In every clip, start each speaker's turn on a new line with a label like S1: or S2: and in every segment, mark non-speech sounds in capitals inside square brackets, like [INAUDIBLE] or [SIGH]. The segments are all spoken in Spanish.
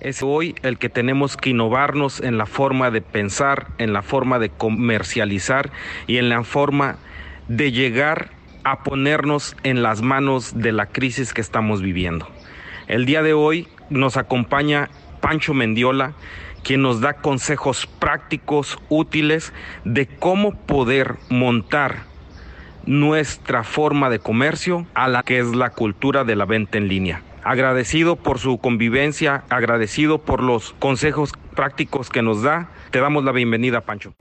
S1: Es hoy el que tenemos que innovarnos en la forma de pensar, en la forma de comercializar y en la forma de llegar a ponernos en las manos de la crisis que estamos viviendo. El día de hoy nos acompaña Pancho Mendiola, quien nos da consejos prácticos, útiles de cómo poder montar nuestra forma de comercio a la que es la cultura de la venta en línea. Agradecido por su convivencia, agradecido por los consejos prácticos que nos da. Te damos la bienvenida, Pancho.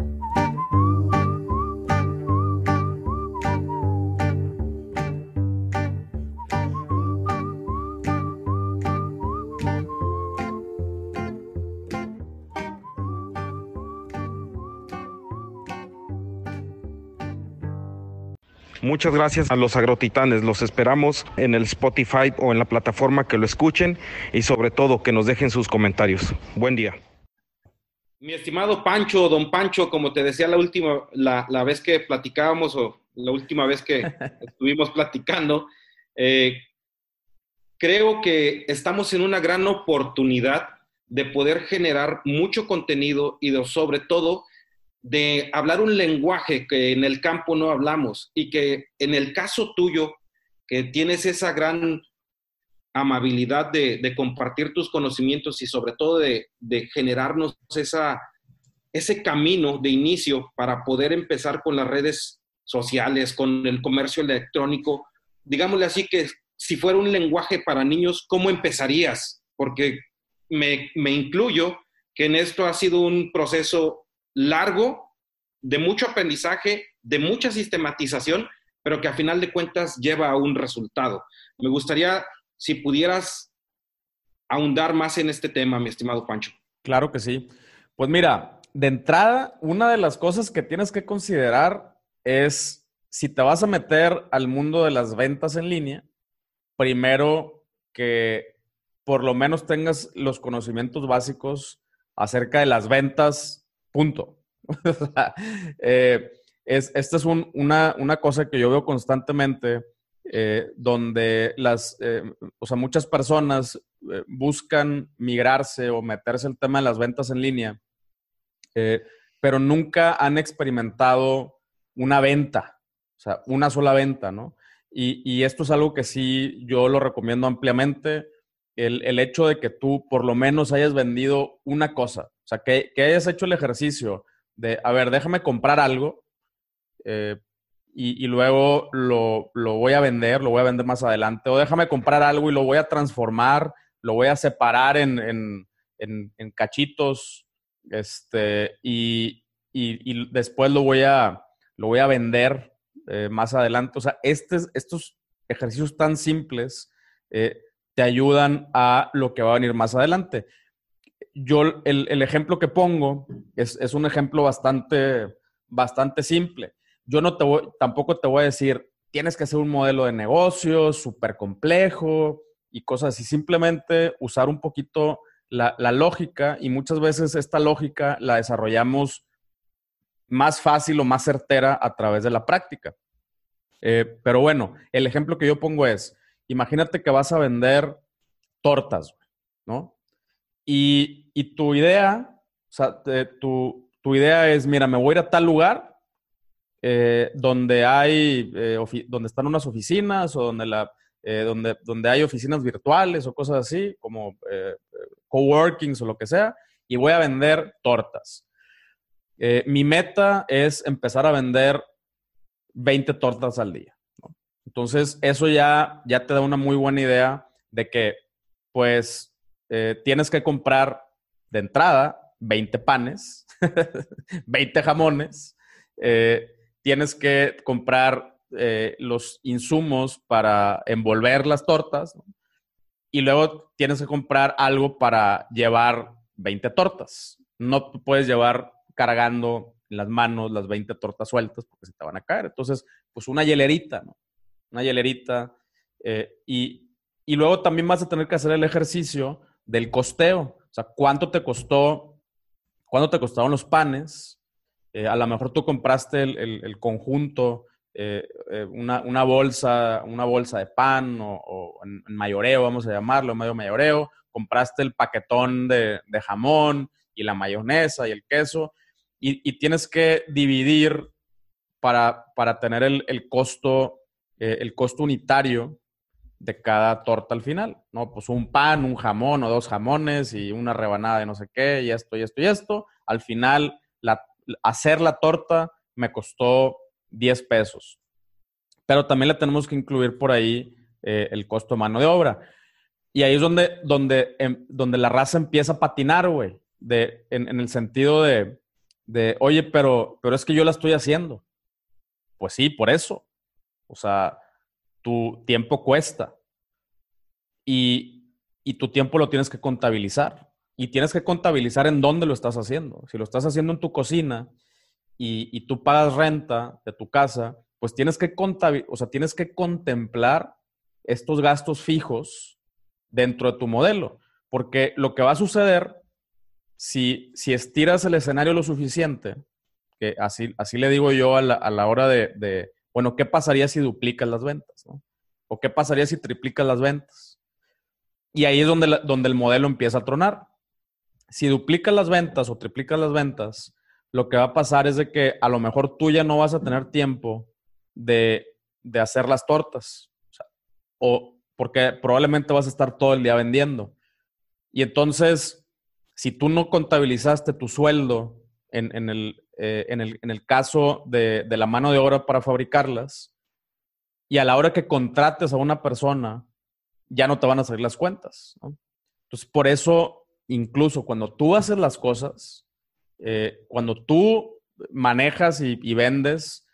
S1: Muchas gracias a los agrotitanes. Los esperamos en el Spotify o en la plataforma que lo escuchen y sobre todo que nos dejen sus comentarios. Buen día. Mi estimado Pancho, don Pancho, como te decía la última, la, la vez que platicábamos o la última vez que [LAUGHS] estuvimos platicando, eh, creo que estamos en una gran oportunidad de poder generar mucho contenido y de, sobre todo de hablar un lenguaje que en el campo no hablamos y que en el caso tuyo, que tienes esa gran amabilidad de, compartir tus conocimientos y sobre todo de, generarnos esa, ese camino de inicio para poder empezar con las redes sociales, con el comercio electrónico. Digámosle así que si fuera un lenguaje para niños, ¿cómo empezarías? Porque me, me incluyo que en esto ha sido un proceso largo, de mucho aprendizaje, de mucha sistematización, pero que a final de cuentas lleva a un resultado. Me gustaría si pudieras ahondar más en este tema, mi estimado Pancho.
S2: Claro que sí. Pues mira, de entrada, una de las cosas que tienes que considerar es si te vas a meter al mundo de las ventas en línea, primero que por lo menos tengas los conocimientos básicos acerca de las ventas Punto. [LAUGHS] Eh, es, esta es una, cosa que yo veo constantemente, eh, donde las, eh, o sea, muchas personas buscan migrarse o meterse el tema de las ventas en línea, pero nunca han experimentado una venta, o sea, una sola venta, ¿no? Y, y esto es algo que sí yo lo recomiendo ampliamente el, hecho de que tú por lo menos hayas vendido una cosa, o sea, que, hayas hecho el ejercicio de, a ver, déjame comprar algo eh, y, luego lo, voy a vender, lo voy a vender más adelante, o déjame comprar algo y lo voy a transformar, lo voy a separar en, cachitos, este, y, después lo voy a, lo voy a vender eh, más adelante. O sea, este, estos ejercicios tan simples eh, te ayudan a lo que va a venir más adelante. Yo, el, ejemplo que pongo es, un ejemplo bastante, bastante simple. Yo no te voy, tampoco te voy a decir, tienes que hacer un modelo de negocio súper complejo y cosas así. Simplemente usar un poquito la, lógica y muchas veces esta lógica la desarrollamos más fácil o más certera a través de la práctica. Eh, pero bueno, el ejemplo que yo pongo es, imagínate que vas a vender tortas, ¿no? Y, tu idea, o sea, tu, idea es, mira, me voy a ir a tal lugar eh, donde hay, eh, donde están unas oficinas o donde, la, eh, donde, donde hay oficinas virtuales o cosas así, como coworkings o lo que sea, y voy a vender tortas. mi meta es empezar a vender 20 tortas al día. Entonces, eso ya, ya te da una muy buena idea de que, pues, eh, tienes que comprar de entrada 20 panes, [LAUGHS] 20 jamones, eh, tienes que comprar eh, los insumos para envolver las tortas y luego tienes que comprar algo para llevar 20 tortas. No puedes llevar cargando las manos las 20 tortas sueltas porque se te van a caer. Entonces, pues una hielerita, ¿no? Una hielerita. Eh, y, luego también vas a tener que hacer el ejercicio del costeo. O sea, ¿cuánto te costó? ¿Cuánto te costaron los panes? Eh, a lo mejor tú compraste el, conjunto, eh, una, bolsa, una bolsa de pan o, en, mayoreo, vamos a llamarlo, medio mayoreo, compraste el paquetón de, jamón y la mayonesa y el queso y, tienes que dividir para, para tener el, costo, eh, el costo unitario de cada torta al final, ¿no? Pues un pan, un jamón o dos jamones y una rebanada de no sé qué, y esto, y esto, y esto. Al final, la, hacer la torta me costó 10 pesos. Pero también le tenemos que incluir por ahí eh, el costo de mano de obra. Y ahí es donde, donde, em, donde la raza empieza a patinar, güey. De, en, en, el sentido de, de, oye, pero, pero es que yo la estoy haciendo. Pues sí, por eso. O sea, tu tiempo cuesta. Y, y tu tiempo lo tienes que contabilizar. Y tienes que contabilizar en dónde lo estás haciendo. Si lo estás haciendo en tu cocina y, y tú pagas renta de tu casa, pues tienes que, o sea, tienes que contemplar estos gastos fijos dentro de tu modelo. Porque lo que va a suceder, si, si estiras el escenario lo suficiente, que así, así le digo yo a la, a la hora de, de, bueno, ¿qué pasaría si duplicas las ventas? ¿O qué pasaría si triplicas las ventas? Y ahí es donde, donde el modelo empieza a tronar. Si duplicas las ventas o triplicas las ventas, lo que va a pasar es de que a lo mejor tú ya no vas a tener tiempo de, de hacer las tortas. O, porque probablemente vas a estar todo el día vendiendo. Y entonces, si tú no contabilizaste tu sueldo en, en el, eh, en, el, en, el, caso de, de, la mano de obra para fabricarlas, y a la hora que contrates a una persona, ya no te van a salir las cuentas. Entonces, por eso, incluso cuando tú haces las cosas, eh, cuando tú manejas y, vendes,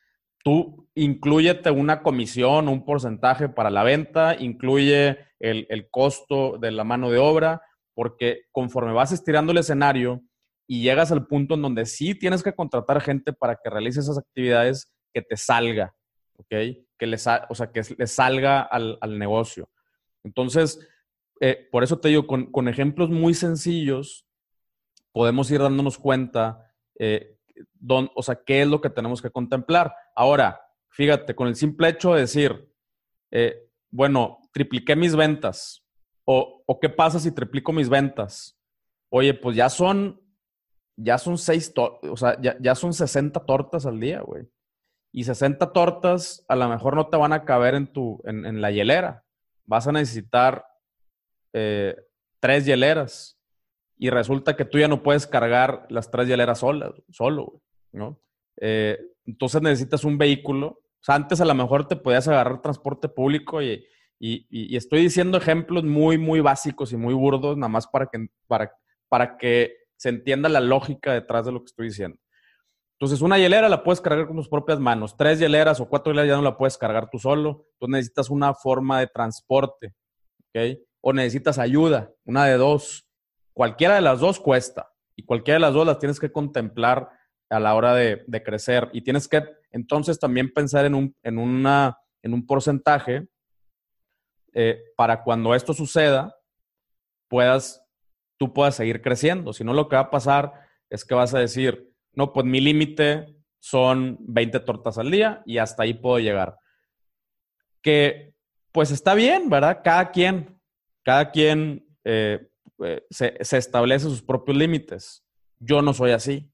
S2: tú incluyete una comisión, un porcentaje para la venta, incluye el, el costo de la mano de obra, porque conforme vas estirando el escenario, y llegas al punto en donde sí tienes que contratar gente para que realice esas actividades que te salga, ¿ok? Que les, o sea, que le salga al, al, negocio. Entonces, eh, por eso te digo, con, con, ejemplos muy sencillos, podemos ir dándonos cuenta, eh, o sea, qué es lo que tenemos que contemplar. Ahora, fíjate, con el simple hecho de decir, eh, bueno, tripliqué mis ventas, o, o qué pasa si triplico mis ventas. Oye, pues ya son ya son seis, o sea, ya, ya, son 60 tortas al día, güey. Y 60 tortas a lo mejor no te van a caber en, tu, en, la hielera. Vas a necesitar eh, tres hieleras. Y resulta que tú ya no puedes cargar las tres hieleras solas, solo, güey, ¿no? Eh, entonces necesitas un vehículo. O sea, antes a lo mejor te podías agarrar transporte público y, y, y, estoy diciendo ejemplos muy, muy básicos y muy burdos, nada más para que, para, para que se entienda la lógica detrás de lo que estoy diciendo. Entonces, una hielera la puedes cargar con tus propias manos. Tres hieleras o cuatro hieleras ya no la puedes cargar tú solo. Tú necesitas una forma de transporte, ¿ok? O necesitas ayuda, una de dos. Cualquiera de las dos cuesta y cualquiera de las dos las tienes que contemplar a la hora de, crecer. Y tienes que entonces también pensar en un, en una, en un porcentaje eh, para cuando esto suceda, puedas tú puedas seguir creciendo. Si no, lo que va a pasar es que vas a decir, no, pues mi límite son 20 tortas al día y hasta ahí puedo llegar. Que pues está bien, ¿verdad? Cada quien, cada quien eh, eh, se, se, establece sus propios límites. Yo no soy así.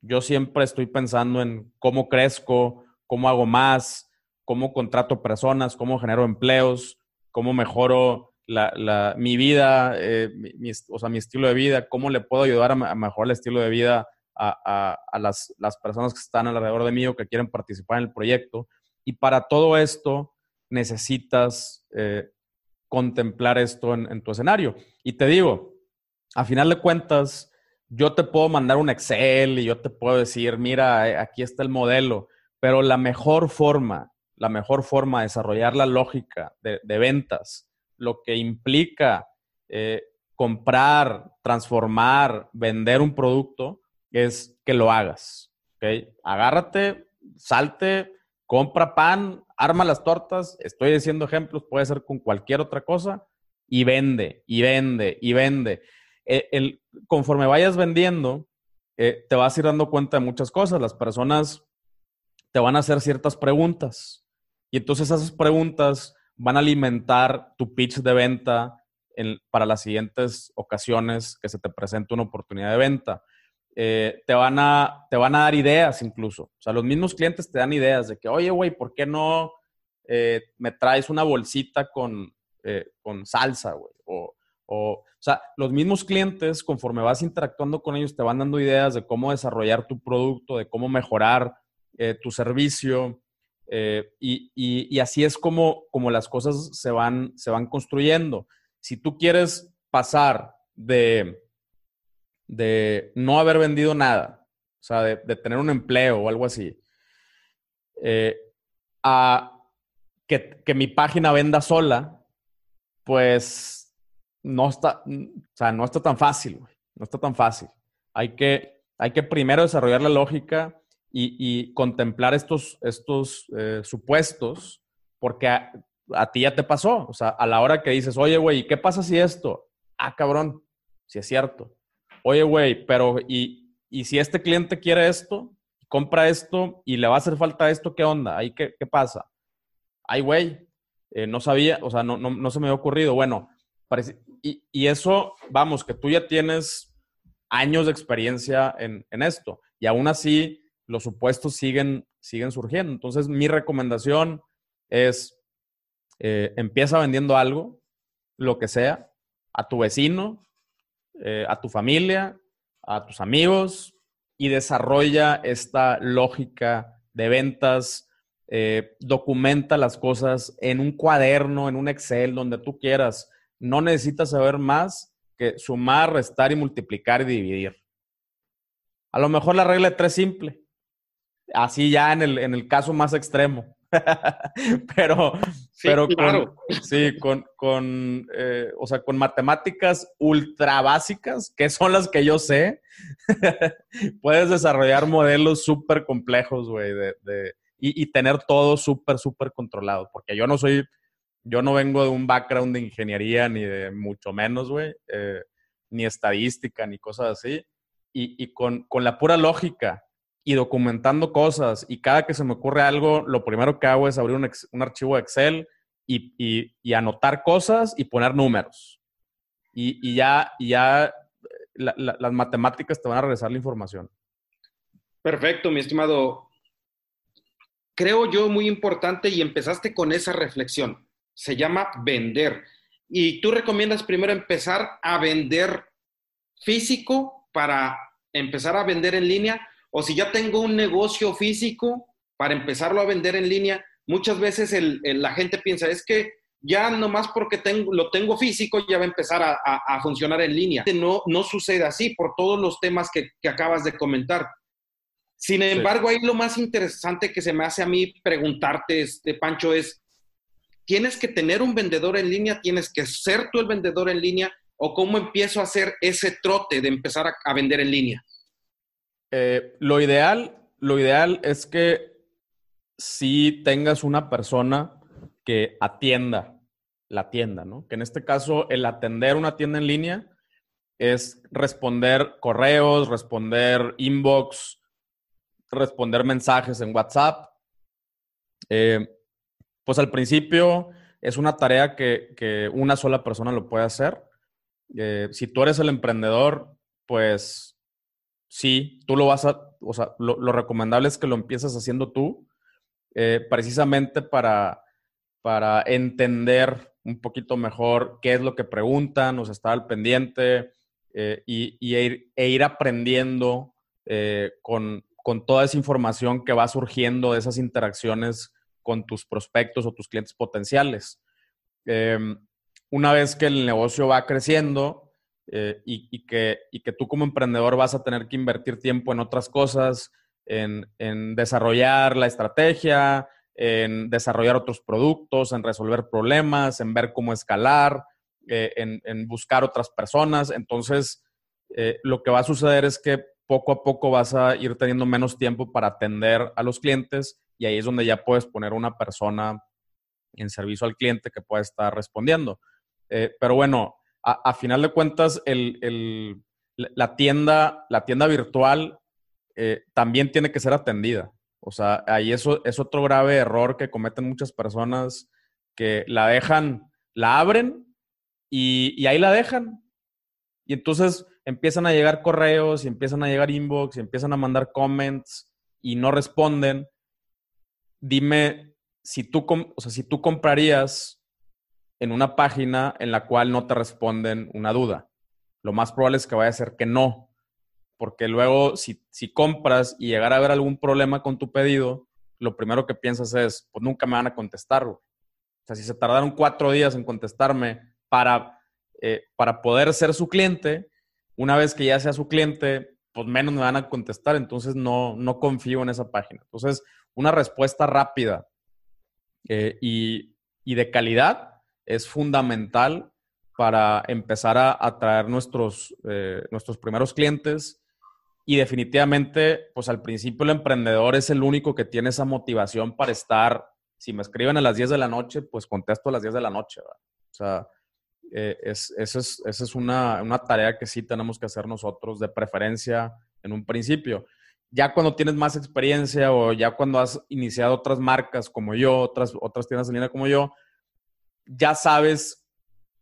S2: Yo siempre estoy pensando en cómo crezco, cómo hago más, cómo contrato personas, cómo genero empleos, cómo mejoro la, mi vida, eh, mi, o sea, mi estilo de vida, cómo le puedo ayudar a, a mejorar el estilo de vida a, las, las, personas que están alrededor de mí o que quieren participar en el proyecto. Y para todo esto necesitas eh, contemplar esto en, tu escenario. Y te digo, a final de cuentas, yo te puedo mandar un Excel y yo te puedo decir, mira, eh, aquí está el modelo, pero la mejor forma, la mejor forma de desarrollar la lógica de ventas lo que implica eh, comprar, transformar, vender un producto, es que lo hagas. ¿okay? Agárrate, salte, compra pan, arma las tortas. Estoy diciendo ejemplos, puede ser con cualquier otra cosa, y vende, y vende, y vende. Eh, conforme vayas vendiendo, eh, te vas a ir dando cuenta de muchas cosas. Las personas te van a hacer ciertas preguntas. Y entonces esas preguntas van a alimentar tu pitch de venta para las siguientes ocasiones que se te presente una oportunidad de venta. Eh, te, van a, te van a dar ideas incluso. O sea, los mismos clientes te dan ideas de que, oye, güey, ¿por qué no eh, me traes una bolsita con, eh, con salsa, güey? O, o, sea, los mismos clientes, conforme vas interactuando con ellos, te van dando ideas de cómo desarrollar tu producto, de cómo mejorar tu servicio. Y, y, así es como, como las cosas se van, se van construyendo. Si tú quieres pasar de de no haber vendido nada, o sea, de, tener un empleo o algo así, eh, a que, mi página venda sola, pues no está, o sea, no está tan fácil, No está tan fácil. Hay que, hay que primero desarrollar la lógica y, contemplar estos, estos eh, supuestos, porque a, ti ya te pasó. O sea, a la hora que dices, oye, güey, ¿qué pasa si esto? Ah, cabrón, si es cierto oye, güey, pero y, si este cliente quiere esto, compra esto y le va a hacer falta esto, ¿qué onda? ¿Ahí qué, pasa? Ay, güey, eh, no sabía, o sea, no, no, se me había ocurrido. Bueno, parece, y, eso, vamos, que tú ya tienes años de experiencia en, esto y aún así los supuestos siguen, siguen surgiendo. Entonces, mi recomendación es, eh, empieza vendiendo algo, lo que sea, a tu vecino, eh, a tu familia, a tus amigos y desarrolla esta lógica de ventas. Eh, documenta las cosas en un cuaderno, en un Excel, donde tú quieras. No necesitas saber más que sumar, restar y multiplicar y dividir. A lo mejor la regla de tres simple. Así ya en el, en el caso más extremo. [LAUGHS] pero pero con, sí, con, con eh, o sea, con matemáticas ultra básicas, que son las que yo sé, [LAUGHS] puedes desarrollar modelos súper complejos, güey, de, y, tener todo súper, súper controlado. Porque yo no soy, yo no vengo de un background de ingeniería, ni de mucho menos, güey, eh, ni estadística, ni cosas así. Y, y con, con la pura lógica y documentando cosas. Y cada que se me ocurre algo, lo primero que hago es abrir un, archivo de Excel y, anotar cosas y poner números. Y, ya, ya las matemáticas te van a regresar la información.
S1: Perfecto, mi estimado. Creo yo muy importante y empezaste con esa reflexión. Se llama vender. Y tú recomiendas primero empezar a vender físico para empezar a vender en línea o si ya tengo un negocio físico para empezarlo a vender en línea, muchas veces la gente piensa, es que ya nomás porque tengo, lo tengo físico ya va a empezar a, funcionar en línea. No, no sucede así por todos los temas que, acabas de comentar. Sin embargo, ahí lo más interesante que se me hace a mí preguntarte, este, Pancho, es, ¿tienes que tener un vendedor en línea? ¿Tienes que ser tú el vendedor en línea? ¿O cómo empiezo a hacer ese trote de empezar a vender en línea?
S2: Eh, lo ideal, lo ideal es que si tengas una persona que atienda la tienda, ¿no? Que en este caso el atender una tienda en línea es responder correos, responder inbox, responder mensajes en WhatsApp. Eh, pues al principio es una tarea que, una sola persona lo puede hacer. Eh, si tú eres el emprendedor, pues sí, tú lo vas a, o sea, lo, recomendable es que lo empieces haciendo tú, eh, precisamente para, para entender un poquito mejor qué es lo que preguntan, o sea, estar al pendiente eh, y, ir, e ir aprendiendo eh, con, toda esa información que va surgiendo de esas interacciones con tus prospectos o tus clientes potenciales. Em, una vez que el negocio va creciendo, eh, y, que, y que tú como emprendedor vas a tener que invertir tiempo en otras cosas, en, desarrollar la estrategia, en desarrollar otros productos, en resolver problemas, en ver cómo escalar, eh, en, buscar otras personas. Entonces, eh, lo que va a suceder es que poco a poco vas a ir teniendo menos tiempo para atender a los clientes y ahí es donde ya puedes poner una persona en servicio al cliente que pueda estar respondiendo. pero bueno, a, final de cuentas, la, tienda, la tienda virtual eh, también tiene que ser atendida. O sea, ahí eso es otro grave error que cometen muchas personas que la dejan, la abren y, ahí la dejan. Y entonces empiezan a llegar correos y empiezan a llegar inbox y empiezan a mandar comments y no responden. Dime si tú, o sea, si tú comprarías en una página en la cual no te responden una duda. Lo más probable es que vaya a ser que no, porque luego si, si compras y llegar a haber algún problema con tu pedido, lo primero que piensas es, pues nunca me van a contestar. O sea, si se tardaron cuatro días en contestarme para, eh, para poder ser su cliente, una vez que ya sea su cliente, pues menos me van a contestar, entonces no, no confío en esa página. Entonces, una respuesta rápida eh, y, y, de calidad es fundamental para empezar a atraer nuestros, eh, nuestros primeros clientes y definitivamente, pues al principio el emprendedor es el único que tiene esa motivación para estar, si me escriben a las 10 de la noche, pues contesto a las 10 de la noche. O sea, eh, es, esa es, es una, una, tarea que sí tenemos que hacer nosotros de preferencia en un principio. Ya cuando tienes más experiencia o ya cuando has iniciado otras marcas como yo, otras, otras tiendas en línea como yo, ya sabes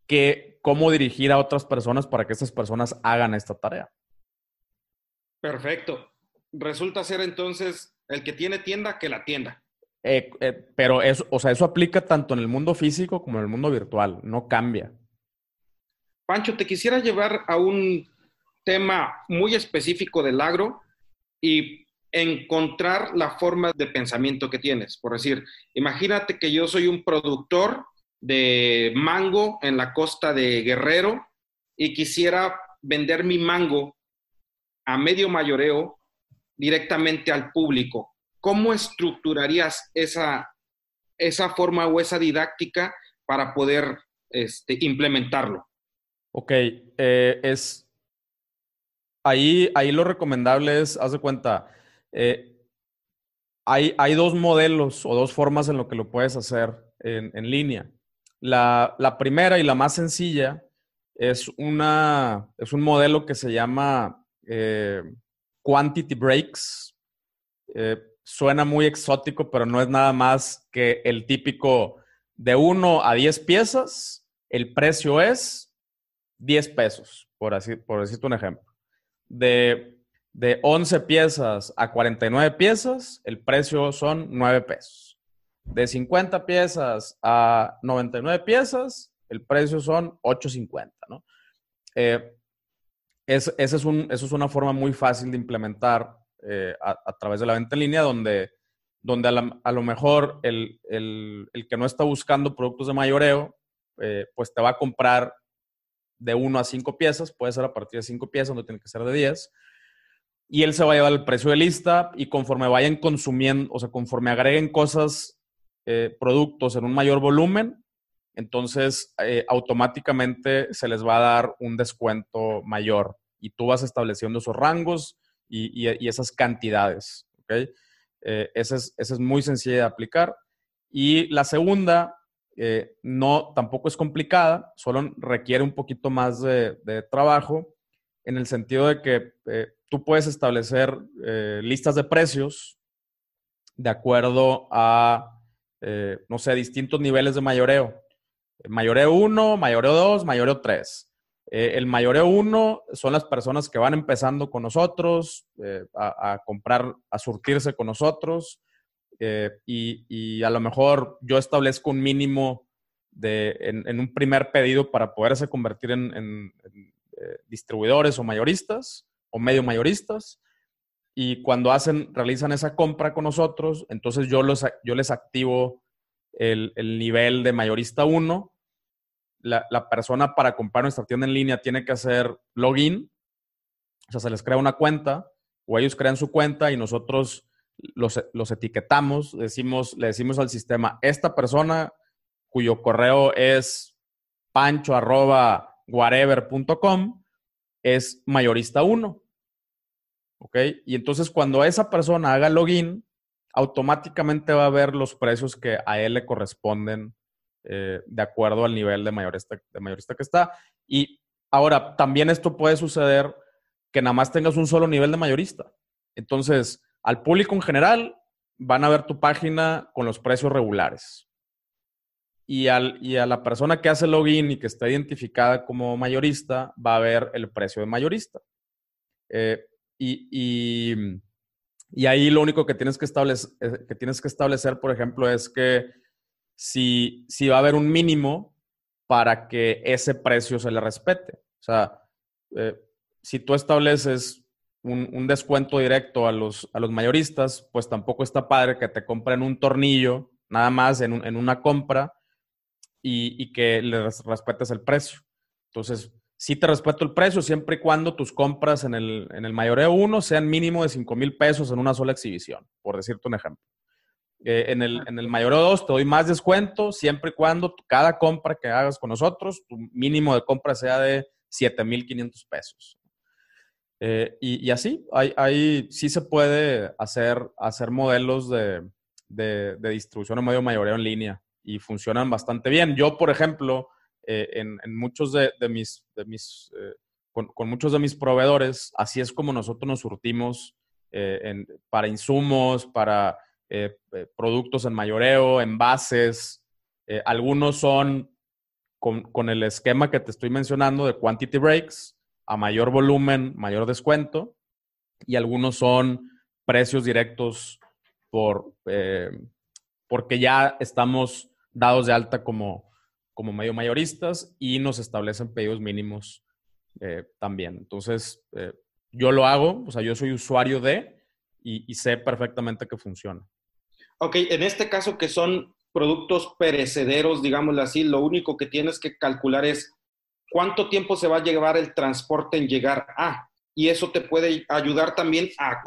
S2: que, cómo dirigir a otras personas para que esas personas hagan esta tarea.
S1: Perfecto. Resulta ser entonces el que tiene tienda que la tienda.
S2: Eh, eh, pero eso, o sea, eso aplica tanto en el mundo físico como en el mundo virtual, no cambia.
S1: Pancho, te quisiera llevar a un tema muy específico del agro y encontrar la forma de pensamiento que tienes. Por decir, imagínate que yo soy un productor de mango en la costa de Guerrero y quisiera vender mi mango a medio mayoreo directamente al público. ¿Cómo estructurarías esa, esa forma o esa didáctica para poder este, implementarlo?
S2: Ok, eh, es ahí, ahí lo recomendable es, haz de cuenta, eh, hay, hay, dos modelos o dos formas en lo que lo puedes hacer en, en línea. La, primera y la más sencilla es, una, es un modelo que se llama eh, quantity breaks. Eh, suena muy exótico, pero no es nada más que el típico de 1 a 10 piezas, el precio es 10 pesos, por, así, por decirte un ejemplo. De, de 11 piezas a 49 piezas, el precio son 9 pesos. De 50 piezas a 99 piezas, el precio son 8.50, ¿no? Eh, es, esa es, un, eso es una forma muy fácil de implementar eh, a, través de la venta en línea, donde, donde a, lo mejor el, el, el, que no está buscando productos de mayoreo, eh, pues te va a comprar de 1 a 5 piezas, puede ser a partir de 5 piezas, no tiene que ser de 10, y él se va a llevar el precio de lista y conforme vayan consumiendo, o sea, conforme agreguen cosas, eh, productos en un mayor volumen, entonces eh, automáticamente se les va a dar un descuento mayor y tú vas estableciendo esos rangos y, esas cantidades. ¿okay? Eh, esa, es, muy sencilla de aplicar. Y la segunda, eh, no, tampoco es complicada, solo requiere un poquito más de, trabajo en el sentido de que tú puedes establecer listas de precios de acuerdo a, no sé, distintos niveles de mayoreo. Mayoreo 1, mayoreo 2, mayoreo 3. Eh, el mayoreo 1 son las personas que van empezando con nosotros eh, a, comprar, a surtirse con nosotros. Eh, y, a lo mejor yo establezco un mínimo de, en, un primer pedido para poderse convertir en, distribuidores o mayoristas o medio mayoristas. Y cuando hacen, realizan esa compra con nosotros, entonces yo, los, yo les activo el, nivel de mayorista 1, la, persona para comprar nuestra tienda en línea tiene que hacer login, o sea, se les crea una cuenta o ellos crean su cuenta y nosotros los, los etiquetamos, decimos, le decimos al sistema, esta persona cuyo correo es pancho arroba whatever.com es mayorista 1. ¿Ok? Y entonces cuando esa persona haga login, automáticamente va a ver los precios que a él le corresponden eh, de acuerdo al nivel de mayorista, de mayorista que está. Y ahora, también esto puede suceder que nada más tengas un solo nivel de mayorista. Entonces, al público en general van a ver tu página con los precios regulares. y, al, y a la persona que hace login y que está identificada como mayorista va a ver el precio de mayorista. Eh, y, y, ahí lo único que tienes que, establecer, eh, que tienes que establecer, por ejemplo, es que si, si va a haber un mínimo para que ese precio se le respete. O sea, eh, si tú estableces un, un, descuento directo a los, a los mayoristas, pues tampoco está padre que te compren un tornillo nada más en, en una compra y, que le respetes el precio. Entonces, sí te respeto el precio siempre y cuando tus compras en el, en el mayoreo 1 sean mínimo de 5 mil pesos en una sola exhibición, por decirte un ejemplo. Eh, en, el, en el mayoreo 2 te doy más descuento siempre y cuando cada compra que hagas con nosotros, tu mínimo de compra sea de 7,500 pesos. Eh, y, y, así, hay, hay, sí se puede hacer, hacer modelos de, de, de distribución en medio mayoreo en línea y funcionan bastante bien. Yo, por ejemplo, eh, en, muchos de, mis, de mis eh, con, muchos de mis proveedores, así es como nosotros nos surtimos eh, para insumos, para productos en mayoreo, envases. algunos son con, con, el esquema que te estoy mencionando de quantity breaks, a mayor volumen, mayor descuento, y algunos son precios directos por, porque ya estamos dados de alta como, como medio mayoristas y nos establecen pedidos mínimos eh, también. Entonces, eh, yo lo hago, o sea, yo soy usuario de y, sé perfectamente que funciona.
S1: Ok, en este caso que son productos perecederos, digámoslo así, lo único que tienes que calcular es cuánto tiempo se va a llevar el transporte en llegar a. Y eso te puede ayudar también a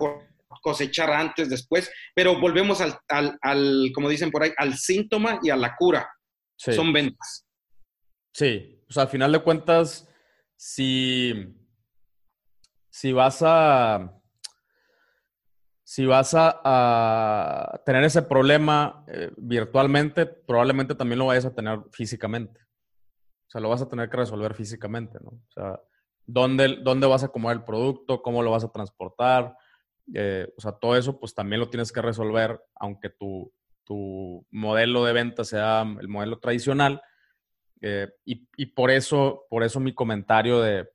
S1: cosechar antes, después, pero volvemos al, al, como dicen por ahí, al síntoma y a la cura. Son ventas.
S2: Sí, o sea, al final de cuentas, si, si vas a... Si vas a, tener ese problema eh, virtualmente, probablemente también lo vayas a tener físicamente. O sea, lo vas a tener que resolver físicamente, ¿no? O sea, ¿dónde, dónde vas a acomodar el producto? ¿Cómo lo vas a transportar? Eh, o sea, todo eso pues también lo tienes que resolver, aunque tu, tu modelo de venta sea el modelo tradicional. Eh, y, y, por, eso, por eso mi comentario de,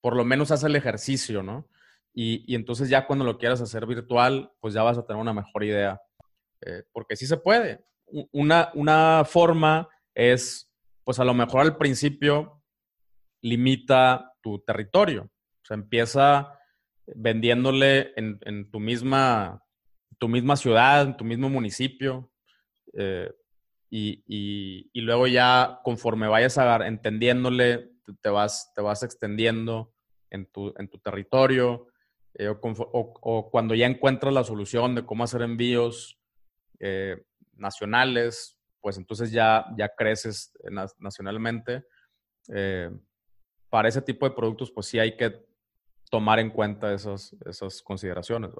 S2: por lo menos haz el ejercicio, ¿no? Y, y, entonces ya cuando lo quieras hacer virtual, pues ya vas a tener una mejor idea. Eh, porque sí se puede. Una, una forma es, pues a lo mejor al principio limita tu territorio. O sea, empieza vendiéndole en, tu, misma, tu misma ciudad, tu mismo municipio. Eh, y, luego ya conforme vayas a, entendiéndole, te vas, te vas extendiendo en tu, en tu territorio. Eh, o, cuando ya encuentras la solución de cómo hacer envíos eh, nacionales, pues entonces ya, ya creces nacionalmente. para ese tipo de productos, pues sí hay que tomar en cuenta esas, esas consideraciones.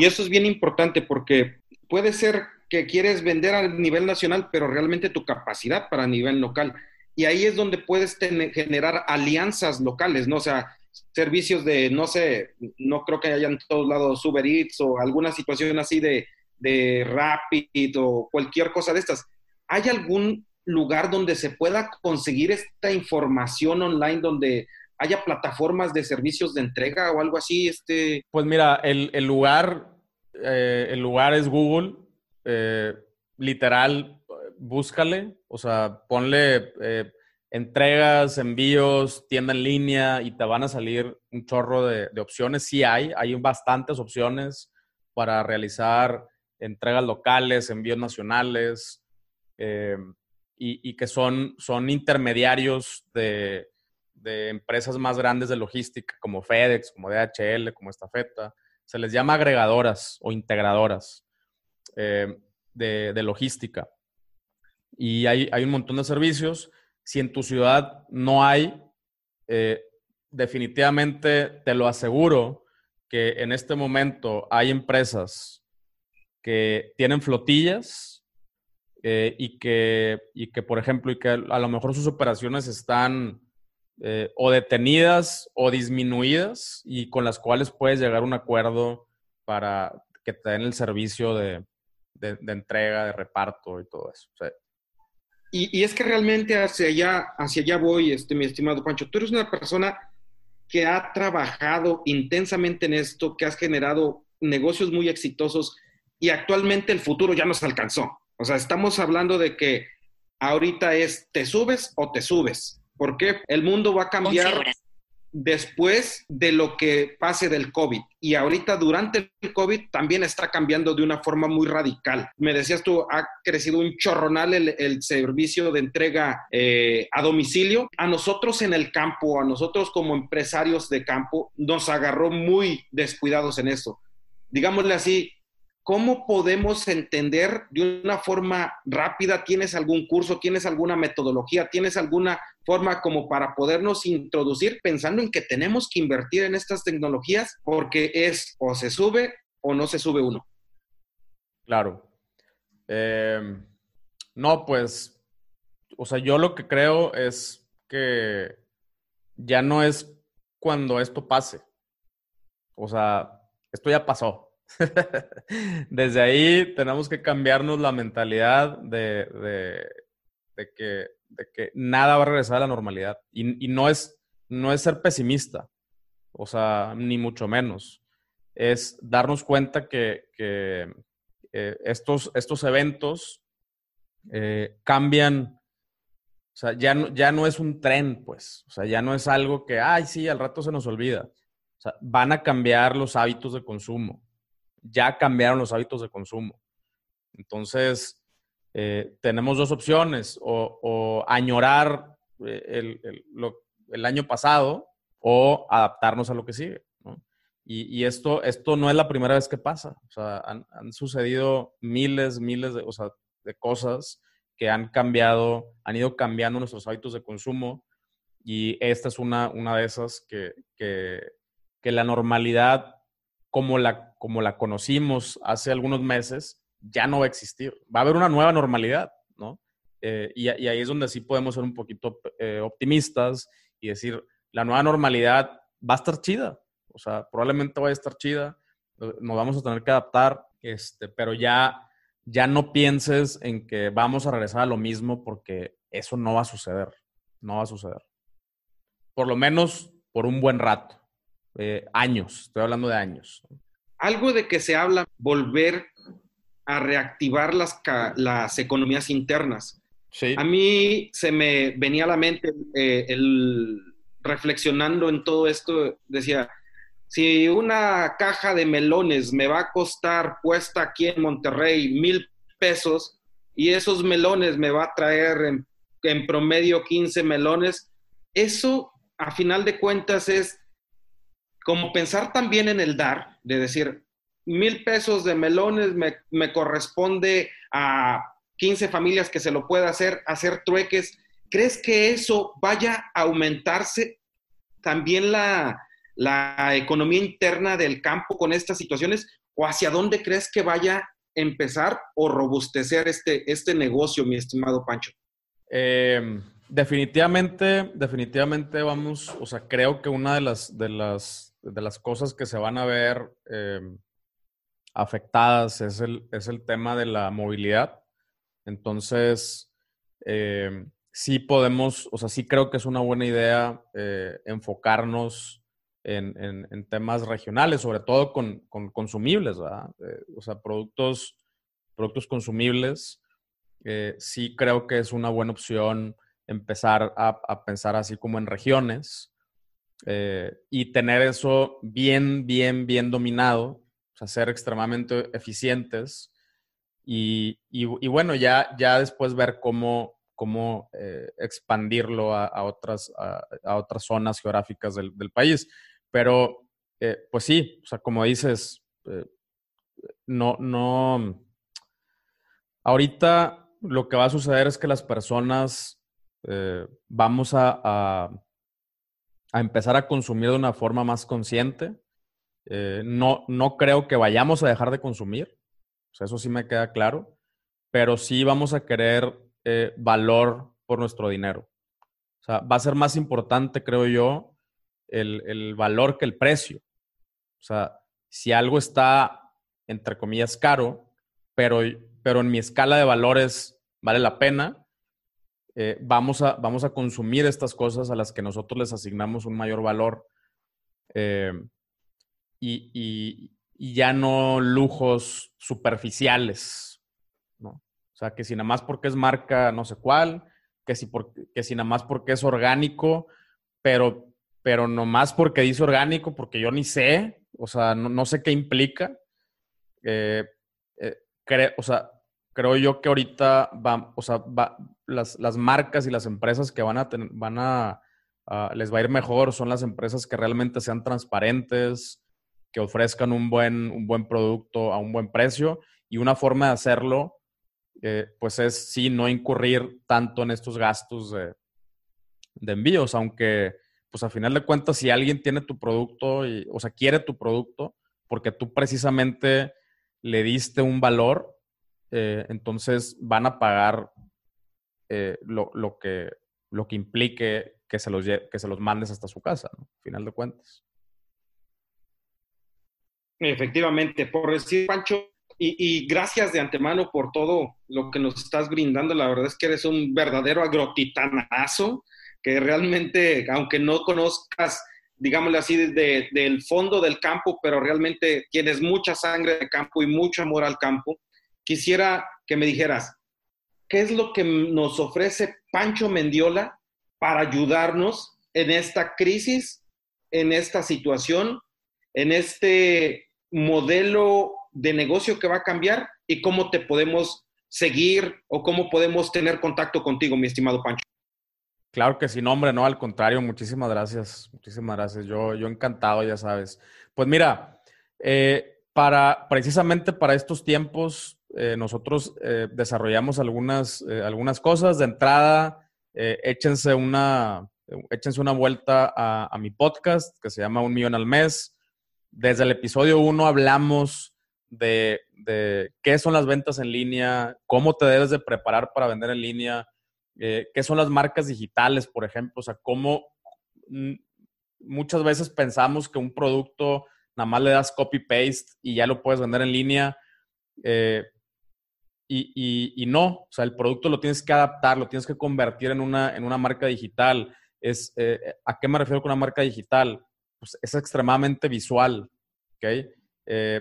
S1: Y eso es bien importante porque puede ser que quieres vender a nivel nacional, pero realmente tu capacidad para nivel local. Y ahí es donde puedes generar alianzas locales, ¿no? O sea, servicios de, no sé, no creo que haya en todos lados Uber Eats o alguna situación así de, de Rapid o cualquier cosa de estas. ¿Hay algún lugar donde se pueda conseguir esta información online donde haya plataformas de servicios de entrega o algo así? Este...
S2: Pues mira, el, lugar, eh, el lugar es Google. Eh, literal, búscale, o sea, ponle eh, entregas, envíos, tienda en línea y te van a salir un chorro de, opciones. Sí hay, hay bastantes opciones para realizar entregas locales, envíos nacionales, y, y, que son, son intermediarios de, de empresas más grandes de logística, como FedEx, como DHL, como Estafeta, se les llama agregadoras o integradoras eh, de, logística. Y hay, hay, un montón de servicios. Si en tu ciudad no hay, eh, definitivamente te lo aseguro que en este momento hay empresas que tienen flotillas eh, y, que, y que, por ejemplo, y que a lo mejor sus operaciones están eh, o detenidas o disminuidas y con las cuales puedes llegar a un acuerdo para que te den el servicio de, de, entrega, de reparto y todo eso.
S1: Y, es que realmente hacia allá, hacia allá voy, este, mi estimado Pancho. Tú eres una persona que ha trabajado intensamente en esto, que has generado negocios muy exitosos y actualmente el futuro ya nos alcanzó. O sea, estamos hablando de que ahorita es te subes o te subes. Porque El mundo va a cambiar después de lo que pase del COVID. Y ahorita durante el COVID también está cambiando de una forma muy radical. Me decías tú, ha crecido un chorronal el, servicio de entrega eh, a domicilio. A nosotros en el campo, a nosotros como empresarios de campo, nos agarró muy descuidados en eso. Digámosle así, ¿Cómo podemos entender de una forma rápida? ¿Tienes algún curso? ¿Tienes alguna metodología? ¿Tienes alguna forma como para podernos introducir pensando en que tenemos que invertir en estas tecnologías porque es o se sube o no se sube uno?
S2: Claro. Em, no, pues, o sea, yo lo que creo es que ya no es cuando esto pase. O sea, esto ya pasó. [LAUGHS] Desde ahí tenemos que cambiarnos la mentalidad de, que, que, nada va a regresar a la normalidad. Y, no, es, no es ser pesimista, o sea, ni mucho menos. Es darnos cuenta que, eh, estos, estos eventos eh, cambian. O sea, ya no, ya no es un tren, pues. O sea, ya no es algo que, ay, sí, al rato se nos olvida. Van a cambiar los hábitos de consumo ya cambiaron los hábitos de consumo. Entonces, eh, tenemos dos opciones, o, añorar eh, el, año pasado o adaptarnos a lo que sigue. Y, esto, esto no es la primera vez que pasa. O sea, han, sucedido miles, miles de, cosas que han cambiado, han ido cambiando nuestros hábitos de consumo y esta es una, una de esas que, que la normalidad como la, como la conocimos hace algunos meses, ya no va a existir. Va a haber una nueva normalidad, ¿no? Eh, y, ahí es donde sí podemos ser un poquito eh, optimistas y decir, la nueva normalidad va a estar chida. O sea, probablemente va a estar chida. Nos vamos a tener que adaptar, este, pero ya, ya no pienses en que vamos a regresar a lo mismo porque eso no va a suceder. No va a suceder. Por lo menos por un buen rato. Eh, años, estoy hablando de años.
S1: Algo de que se habla, volver a reactivar las, las economías internas. Sí. A mí se me venía a la mente eh, el, reflexionando en todo esto, decía, si una caja de melones me va a costar puesta aquí en Monterrey mil pesos y esos melones me va a traer en, en promedio 15 melones, eso a final de cuentas es como pensar también en el dar, de decir, mil pesos de melones me, corresponde a 15 familias que se lo pueda hacer, hacer trueques. ¿Crees que eso vaya a aumentarse también la, la economía interna del campo con estas situaciones? ¿O hacia dónde crees que vaya a empezar o robustecer este, este negocio, mi estimado Pancho?
S2: Eh, definitivamente, definitivamente vamos, o sea, creo que una de las, de las de las cosas que se van a ver em, afectadas es el, es el tema de la movilidad. Entonces, em, sí podemos, o sea, sí creo que es una buena idea eh, enfocarnos en, temas regionales, sobre todo con, consumibles, ¿verdad? Eh, o sea, productos, productos consumibles. Eh, sí creo que es una buena opción empezar a, a pensar así como en regiones. Eh, y tener eso bien, bien, bien dominado, o sea, ser extremadamente eficientes y, y, bueno, ya, ya después ver cómo, cómo eh, expandirlo a, otras, a, otras zonas geográficas del, país. Pero, eh, pues sí, o sea, como dices, no, no, ahorita lo que va a suceder es que las personas vamos a empezar a consumir de una forma más consciente. Eh, no, no creo que vayamos a dejar de consumir, o sea, eso sí me queda claro, pero sí vamos a querer eh, valor por nuestro dinero. O sea, va a ser más importante, creo yo, el, el valor que el precio. O sea, si algo está, entre comillas, caro, pero, pero en mi escala de valores vale la pena, eh, vamos, a, vamos a consumir estas cosas a las que nosotros les asignamos un mayor valor eh, y, ya no lujos superficiales, ¿no? O sea, que si nada más porque es marca no sé cuál, que si, que si nada más porque es orgánico, pero, pero más porque dice orgánico, porque yo ni sé, o sea, no, sé qué implica. Eh, o sea, creo yo que ahorita va, o sea, las, las, marcas y las empresas que van a van a, les va a ir mejor son las empresas que realmente sean transparentes, que ofrezcan un buen, un buen producto a un buen precio y una forma de hacerlo, eh, pues es sí no incurrir tanto en estos gastos de, envíos, aunque pues a final de cuentas si alguien tiene tu producto, o sea, quiere tu producto, porque tú precisamente le diste un valor, eh, entonces van a pagar eh, lo, que, lo que implique que se, los, que se los mandes hasta su casa, ¿no? Final de cuentas.
S1: Efectivamente, por decir, Pancho, y, gracias de antemano por todo lo que nos estás brindando. La verdad es que eres un verdadero agrotitanazo, que realmente, aunque no conozcas, digámosle así, desde el fondo del campo, pero realmente tienes mucha sangre de campo y mucho amor al campo quisiera que me dijeras, ¿qué es lo que nos ofrece Pancho Mendiola para ayudarnos en esta crisis, en esta situación, en este modelo de negocio que va a cambiar y cómo te podemos seguir o cómo podemos tener contacto contigo, mi estimado Pancho?
S2: Claro que sí, hombre, no, al contrario, muchísimas gracias, muchísimas gracias. Yo, yo encantado, ya sabes. Pues mira, eh, para precisamente para estos tiempos, eh, nosotros eh, desarrollamos algunas, eh, algunas cosas. De entrada, échense, una, échense una vuelta a, mi podcast que se llama Un Millón al Mes. Desde el episodio 1 hablamos de, qué son las ventas en línea, cómo te debes de preparar para vender en línea, qué son las marcas digitales, por ejemplo. O sea, cómo mm, muchas veces pensamos que un producto nada más le das copy-paste y ya lo puedes vender en línea. Y, no, o sea, el producto lo tienes que adaptar, lo tienes que convertir en una, en una marca digital. Es, eh, ¿A qué me refiero con una marca digital? Pues es extremadamente visual, ¿ok? Eh,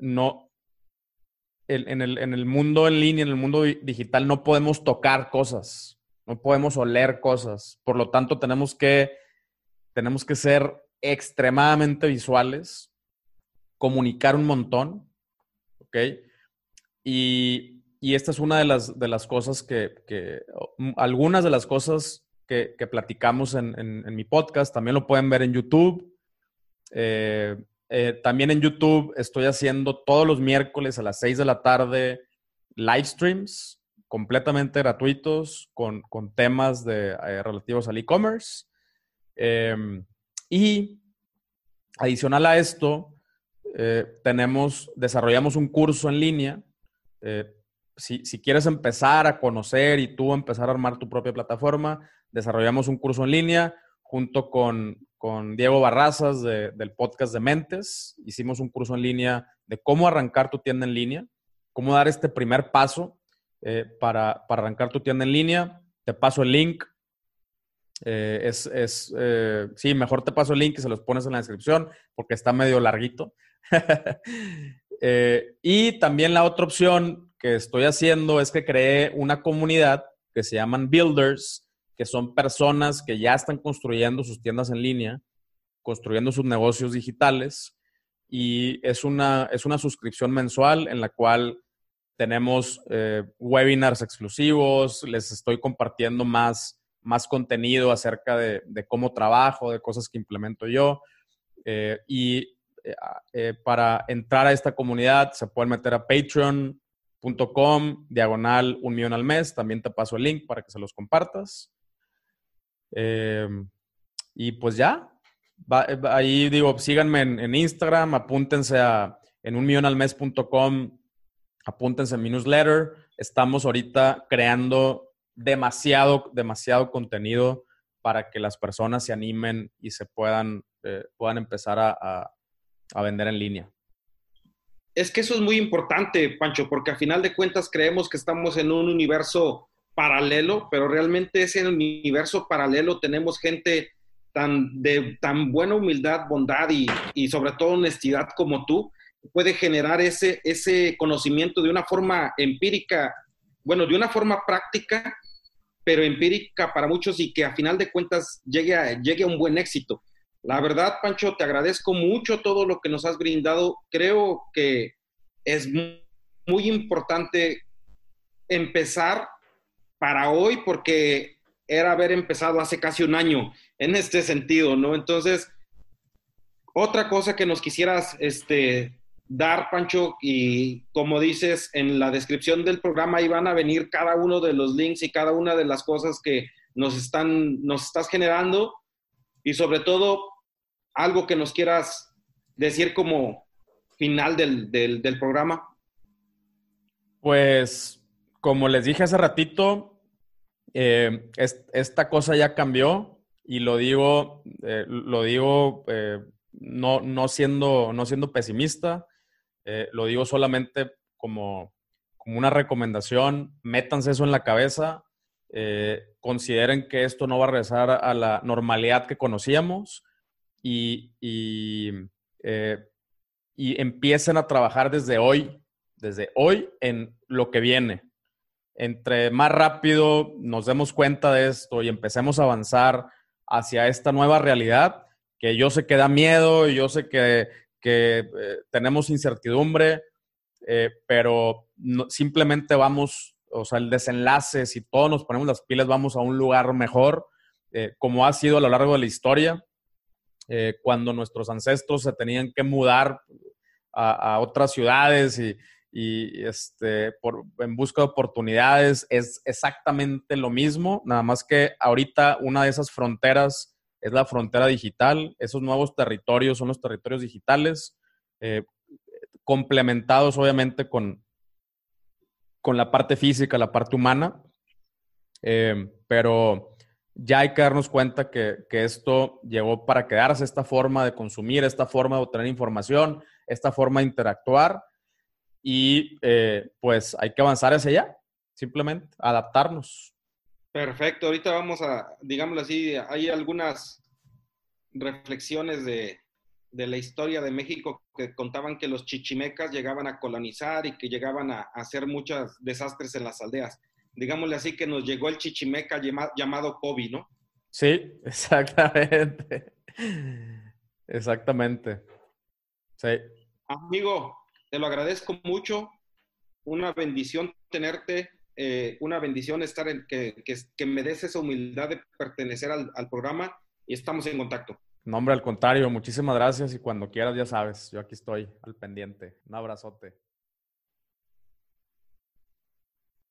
S2: no, en, el, en el mundo en línea, en el mundo digital, no podemos tocar cosas, no podemos oler cosas. Por lo tanto, tenemos que, tenemos que ser extremadamente visuales, comunicar un montón, ¿ok? Y, y esta es una de las, de las cosas que, que algunas de las cosas que, que platicamos en, en, mi podcast, también lo pueden ver en YouTube. Eh, eh, también en YouTube estoy haciendo todos los miércoles a las 6 de la tarde live streams completamente gratuitos con, con temas de, eh, relativos al e-commerce. Em, y adicional a esto, tenemos, desarrollamos un curso en línea si, quieres empezar a conocer y tú empezar a armar tu propia plataforma, desarrollamos un curso en línea junto con, Diego Barrazas del podcast de Mentes. Hicimos un curso en línea de cómo arrancar tu tienda en línea, cómo dar este primer paso eh, para, arrancar tu tienda en línea. Te paso el link. Eh, es, es eh, sí, mejor te paso el link y se los pones en la descripción porque está medio larguito. [LAUGHS] y también la otra opción que estoy haciendo es que creé una comunidad que se llaman Builders, que son personas que ya están construyendo sus tiendas en línea, construyendo sus negocios digitales. Y es una, es una suscripción mensual en la cual tenemos eh, webinars exclusivos, les estoy compartiendo más, más contenido acerca de, cómo trabajo, de cosas que implemento yo. Eh, y eh, para entrar a esta comunidad se pueden meter a Patreon, .com, diagonal un millón al mes. También te paso el link para que se los compartas. Em, y pues ya, ahí digo, síganme en, Instagram, apúntense a en unmillonalmes.com, apúntense a mi newsletter. Estamos ahorita creando demasiado, demasiado contenido para que las personas se animen y se puedan, eh, puedan empezar a vender en línea
S1: es que eso es muy importante, Pancho, porque a final de cuentas creemos que estamos en un universo paralelo, pero realmente ese universo paralelo tenemos gente tan de tan buena humildad, bondad y, sobre todo honestidad como tú, puede generar ese, ese conocimiento de una forma empírica, bueno, de una forma práctica, pero empírica para muchos y que a final de cuentas llegue a, llegue a un buen éxito. La verdad, Pancho, te agradezco mucho todo lo que nos has brindado. Creo que es muy importante empezar para hoy porque era haber empezado hace casi un año en este sentido, ¿no? Entonces, otra cosa que nos quisieras este, dar, Pancho, y como dices en la descripción del programa, ahí van a venir cada uno de los links y cada una de las cosas que nos, están, nos estás generando y sobre todo algo que nos quieras decir como final del, del programa.
S2: Pues, como les dije hace ratito, eh, esta cosa ya cambió y lo digo, eh, lo digo eh, no, no, siendo, no siendo pesimista, lo digo solamente como, como una recomendación, métanse eso en la cabeza, consideren que esto no va a regresar a la normalidad que conocíamos y, y, y empiecen a trabajar desde hoy desde hoy en lo que viene. Entre más rápido nos demos cuenta de esto y empecemos a avanzar hacia esta nueva realidad, que yo sé que da miedo y yo sé que, eh, tenemos incertidumbre, eh, pero simplemente vamos, o sea, el desenlace, si todos nos ponemos las pilas, vamos a un lugar mejor, eh, como ha sido a lo largo de la historia, cuando nuestros ancestros se tenían que mudar a otras ciudades y, y este, en busca de oportunidades es exactamente lo mismo, nada más que ahorita una de esas fronteras es la frontera digital, esos nuevos territorios son los territorios digitales, eh, complementados obviamente con, con la parte física, la parte humana, eh, pero ya hay que darnos cuenta que, que, esto llegó para quedarse, esta forma de consumir, esta forma de obtener información, esta forma de interactuar y eh, pues hay que avanzar hacia allá, simplemente adaptarnos.
S1: Perfecto, ahorita vamos a, digámoslo así, hay algunas reflexiones de, de la historia de México que contaban que los chichimecas llegaban a colonizar y que llegaban a, hacer muchos desastres en las aldeas. Digámosle así que nos llegó el chichimeca llamado COVID, ¿no?
S2: Sí, [LAUGHS] exactamente. Exactamente. Sí.
S1: Amigo, te lo agradezco mucho. Una bendición tenerte, eh, una bendición estar en que, que, me des esa humildad de pertenecer al, al programa y estamos en contacto.
S2: No, hombre, al contrario, muchísimas gracias y cuando quieras ya sabes, yo aquí estoy al pendiente. Un abrazote.